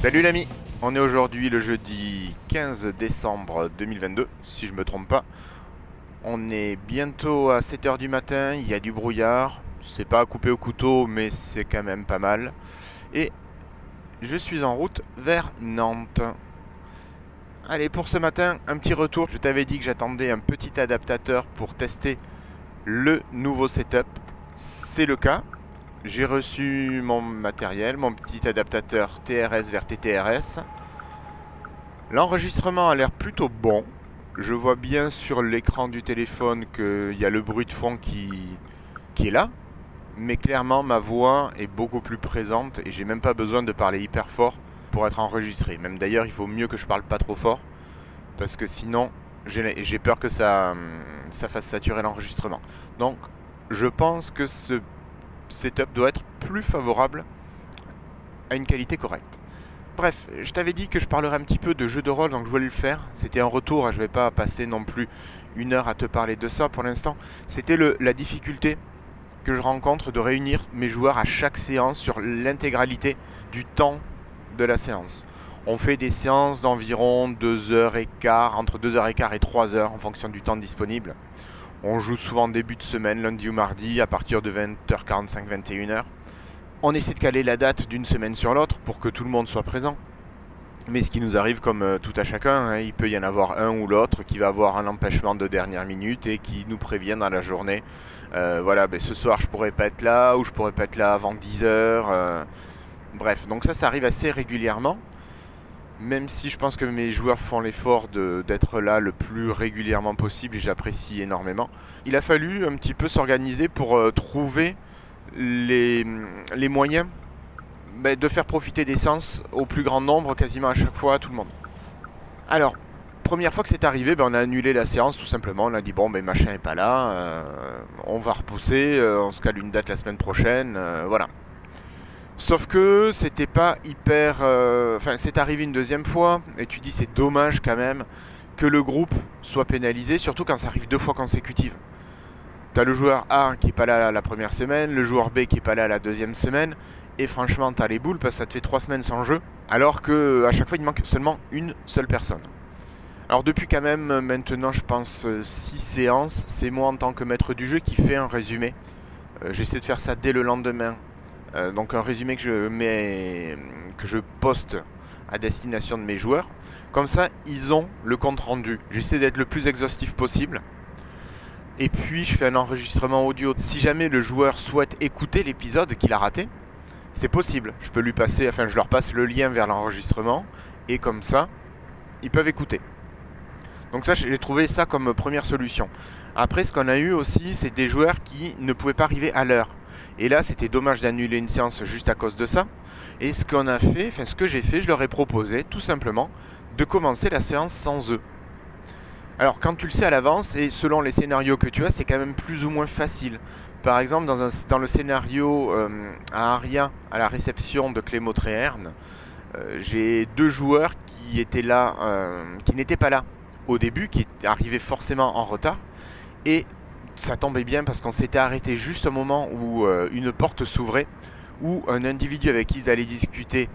Salut l'ami, on est aujourd'hui le jeudi 15 décembre 2022, si je me trompe pas. On est bientôt à 7h du matin, il y a du brouillard, c'est pas à couper au couteau mais c'est quand même pas mal. Et je suis en route vers Nantes. Allez, pour ce matin, un petit retour. Je t'avais dit que j'attendais un petit adaptateur pour tester le nouveau setup. C'est le cas j'ai reçu mon matériel, mon petit adaptateur TRS vers TTRS. L'enregistrement a l'air plutôt bon. Je vois bien sur l'écran du téléphone qu'il y a le bruit de fond qui, qui est là. Mais clairement, ma voix est beaucoup plus présente et j'ai même pas besoin de parler hyper fort pour être enregistré. Même d'ailleurs, il vaut mieux que je parle pas trop fort parce que sinon, j'ai peur que ça, ça fasse saturer l'enregistrement. Donc, je pense que ce setup doit être plus favorable à une qualité correcte. Bref, je t'avais dit que je parlerais un petit peu de jeu de rôle, donc je voulais le faire. C'était un retour, hein, je ne vais pas passer non plus une heure à te parler de ça pour l'instant. C'était la difficulté que je rencontre de réunir mes joueurs à chaque séance sur l'intégralité du temps de la séance. On fait des séances d'environ 2h15, entre 2h15 et 3h en fonction du temps disponible. On joue souvent début de semaine, lundi ou mardi, à partir de 20h45, 21h. On essaie de caler la date d'une semaine sur l'autre pour que tout le monde soit présent. Mais ce qui nous arrive comme euh, tout à chacun, hein, il peut y en avoir un ou l'autre qui va avoir un empêchement de dernière minute et qui nous prévient dans la journée. Euh, voilà, ben, ce soir je pourrais pas être là ou je pourrais pas être là avant 10h. Euh. bref, donc ça, ça arrive assez régulièrement même si je pense que mes joueurs font l'effort d'être là le plus régulièrement possible et j'apprécie énormément. Il a fallu un petit peu s'organiser pour euh, trouver les, les moyens bah, de faire profiter des sens au plus grand nombre, quasiment à chaque fois à tout le monde. Alors, première fois que c'est arrivé, ben, on a annulé la séance tout simplement. On a dit bon, ben machin est pas là, euh, on va repousser, euh, on se cale une date la semaine prochaine, voilà. Sauf que c'était pas hyper. Euh, enfin, c'est arrivé une deuxième fois, et tu dis c'est dommage quand même que le groupe soit pénalisé, surtout quand ça arrive deux fois consécutives. T'as le joueur A qui est pas là la première semaine, le joueur B qui est pas là la deuxième semaine, et franchement t'as les boules parce que ça te fait trois semaines sans jeu, alors que à chaque fois il manque seulement une seule personne. Alors depuis quand même maintenant je pense six séances, c'est moi en tant que maître du jeu qui fais un résumé. Euh, j'essaie de faire ça dès le lendemain euh, donc un résumé que je mets, que je poste à destination de mes joueurs. Comme ça, ils ont le compte rendu. J'essaie d'être le plus exhaustif possible. Et puis, je fais un enregistrement audio. Si jamais le joueur souhaite écouter l'épisode qu'il a raté, c'est possible. Je peux lui passer, enfin, je leur passe le lien vers l'enregistrement. Et comme ça, ils peuvent écouter. Donc ça, j'ai trouvé ça comme première solution. Après, ce qu'on a eu aussi, c'est des joueurs qui ne pouvaient pas arriver à l'heure. Et là, c'était dommage d'annuler une séance juste à cause de ça. Et ce qu'on a fait, enfin ce que j'ai fait, je leur ai proposé tout simplement de commencer la séance sans eux. Alors quand tu le sais à l'avance et selon les scénarios que tu as, c'est quand même plus ou moins facile. Par exemple, dans, le scénario euh, à Aria, à la réception de Clément Tréherne, euh, j'ai deux joueurs euh, qui n'étaient pas là au début, qui arrivaient forcément en retard. Et ça tombait bien parce qu'on s'était arrêté juste au moment où euh, une porte s'ouvrait, où un individu avec qui ils allaient discuter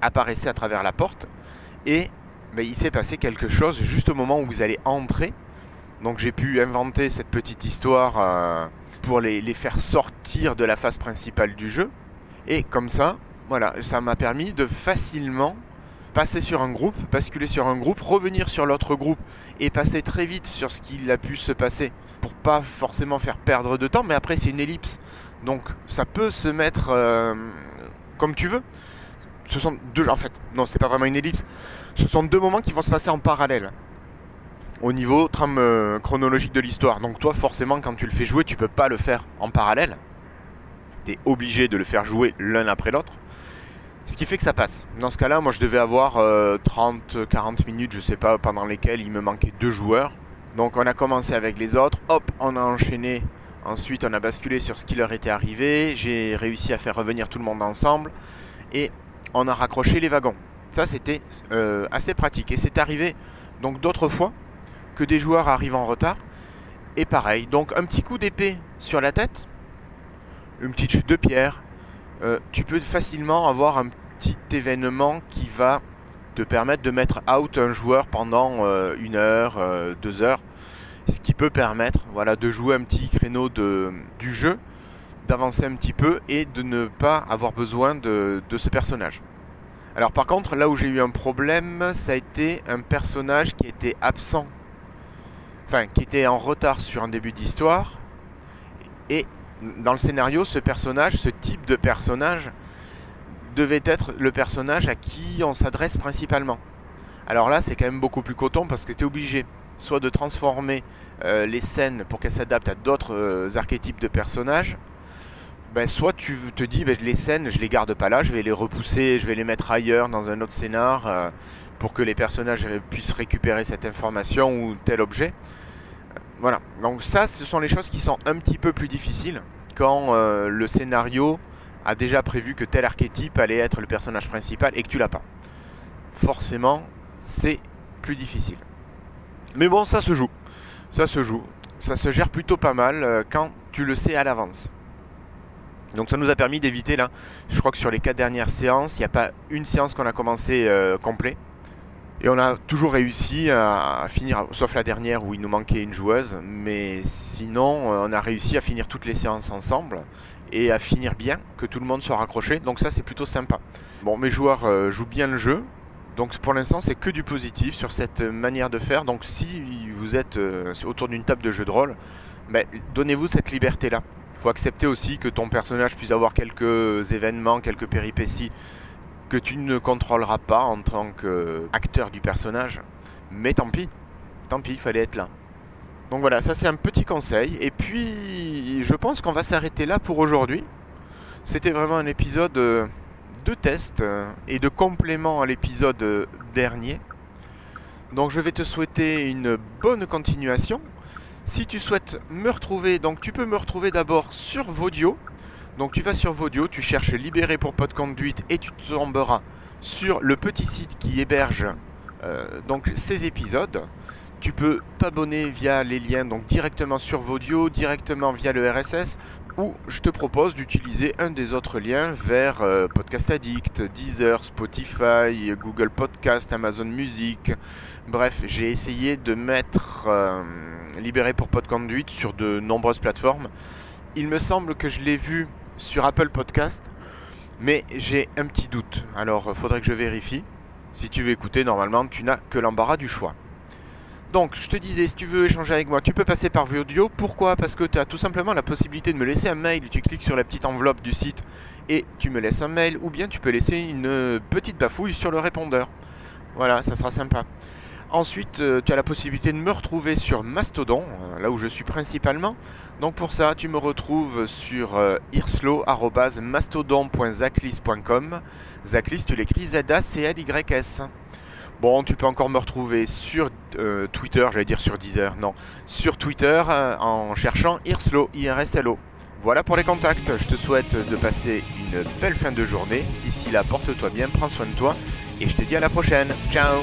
apparaissait à travers la porte, et ben, il s'est passé quelque chose juste au moment où vous allez entrer. Donc j'ai pu inventer cette petite histoire euh, pour les, les, faire sortir de la phase principale du jeu. Et comme ça, voilà, ça m'a permis de facilement passer sur un groupe, basculer sur un groupe, revenir sur l'autre groupe et passer très vite sur ce qu'il a pu se passer pour pas forcément faire perdre de temps, mais après c'est une ellipse. Donc ça peut se mettre euh, comme tu veux. Ce sont deux en fait, non, c'est pas vraiment une ellipse. Ce sont deux moments qui vont se passer en parallèle au niveau euh, chronologique de l'histoire. Donc toi forcément quand tu le fais jouer, tu peux pas le faire en parallèle. Tu es obligé de le faire jouer l'un après l'autre. Ce qui fait que ça passe. Dans ce cas-là, moi je devais avoir 30-40 euh, minutes, je sais pas, pendant lesquelles il me manquait deux joueurs. Donc on a commencé avec les autres, hop, on a enchaîné. Ensuite, on a basculé sur ce qui leur était arrivé. J'ai réussi à faire revenir tout le monde ensemble. Et on a raccroché les wagons. Ça, c'était euh, assez pratique. Et c'est arrivé donc d'autres fois que des joueurs arrivent en retard. Et pareil, donc un petit coup d'épée sur la tête, une petite chute de pierre, euh, tu peux facilement avoir un petit événement qui va te permettre de mettre out un joueur pendant euh, une heure, euh, deux heures, ce qui peut permettre voilà, de jouer un petit créneau de, du jeu, d'avancer un petit peu et de ne pas avoir besoin de, de ce personnage. Alors par contre, là où j'ai eu un problème, ça a été un personnage qui était absent, enfin qui était en retard sur un début d'histoire, et dans le scénario, ce personnage, ce type de personnage, devait être le personnage à qui on s'adresse principalement. Alors là, c'est quand même beaucoup plus coton parce que tu es obligé soit de transformer euh, les scènes pour qu'elles s'adaptent à d'autres euh, archétypes de personnages, ben, soit tu te dis ben, les scènes, je les garde pas là, je vais les repousser, je vais les mettre ailleurs dans un autre scénar euh, pour que les personnages puissent récupérer cette information ou tel objet. Voilà, donc ça, ce sont les choses qui sont un petit peu plus difficiles quand le scénario a déjà prévu que tel archétype allait être le personnage principal et que tu l'as pas. Forcément, c'est plus difficile. Mais bon, ça se joue. Ça se joue. Ça se gère plutôt pas mal euh, quand tu le sais à l'avance. Donc ça nous a permis d'éviter là, je crois que sur les quatre dernières séances, il n'y a pas une séance qu'on a commencé euh, complet. Et on a toujours réussi à, finir, sauf la dernière où il nous manquait une joueuse, mais sinon euh, on a réussi à finir toutes les séances ensemble et à finir bien, que tout le monde soit raccroché. Donc ça c'est plutôt sympa. Bon, mes joueurs euh, jouent bien le jeu. Donc pour l'instant c'est que du positif sur cette manière de faire. Donc si vous êtes euh, autour d'une table de jeu de rôle, ben, donnez-vous cette liberté-là. Il faut accepter aussi que ton personnage puisse avoir quelques événements, quelques péripéties que tu ne contrôleras pas en tant qu'acteur du personnage. Mais tant pis, tant pis, il fallait être là. Donc voilà, ça c'est un petit conseil. Et puis, je pense qu'on va s'arrêter là pour aujourd'hui. C'était vraiment un épisode euh, de test euh, et de complément à l'épisode euh, dernier. Donc je vais te souhaiter une bonne continuation. Si tu souhaites me retrouver, donc tu peux me retrouver d'abord sur Vodio. Donc tu vas sur Vodio, tu cherches Libéré pour Pod Conduite et tu tomberas sur le petit site qui héberge donc ces épisodes. Tu peux t'abonner via les liens donc directement sur Vodio, directement via le RSS, ou je te propose d'utiliser un des autres liens vers euh, Podcast Addict, Deezer, Spotify, Google Podcast, Amazon Music. Bref, j'ai essayé de mettre euh, Libéré pour Podconduit sur de nombreuses plateformes. Il me semble que je l'ai vu sur Apple Podcast, mais j'ai un petit doute. Alors, faudrait que je vérifie. Si tu veux écouter, normalement, tu n'as que l'embarras du choix. Donc, je te disais, si tu veux échanger avec moi, tu peux passer par audio. Pourquoi? Parce que tu as tout simplement la possibilité de me laisser un mail. Tu cliques sur la petite enveloppe du site et tu me laisses un mail. Ou bien tu peux laisser une petite bafouille sur le répondeur. Voilà, ça sera sympa. Ensuite, euh, tu as la possibilité de me retrouver sur Mastodon, euh, là où je suis principalement. Donc pour ça, tu me retrouves sur euh, irslo.mastodon.zaclis.com. Zaclis, tu l'écris Z-A-C-L-Y-S. Bon, tu peux encore me retrouver sur Twitter, j'allais dire sur Deezer, non, sur Twitter en cherchant Irslo, IRSLO. Voilà pour les contacts, je te souhaite de passer une belle fin de journée. D'ici là, porte-toi bien, prends soin de toi et je te dis à la prochaine. Ciao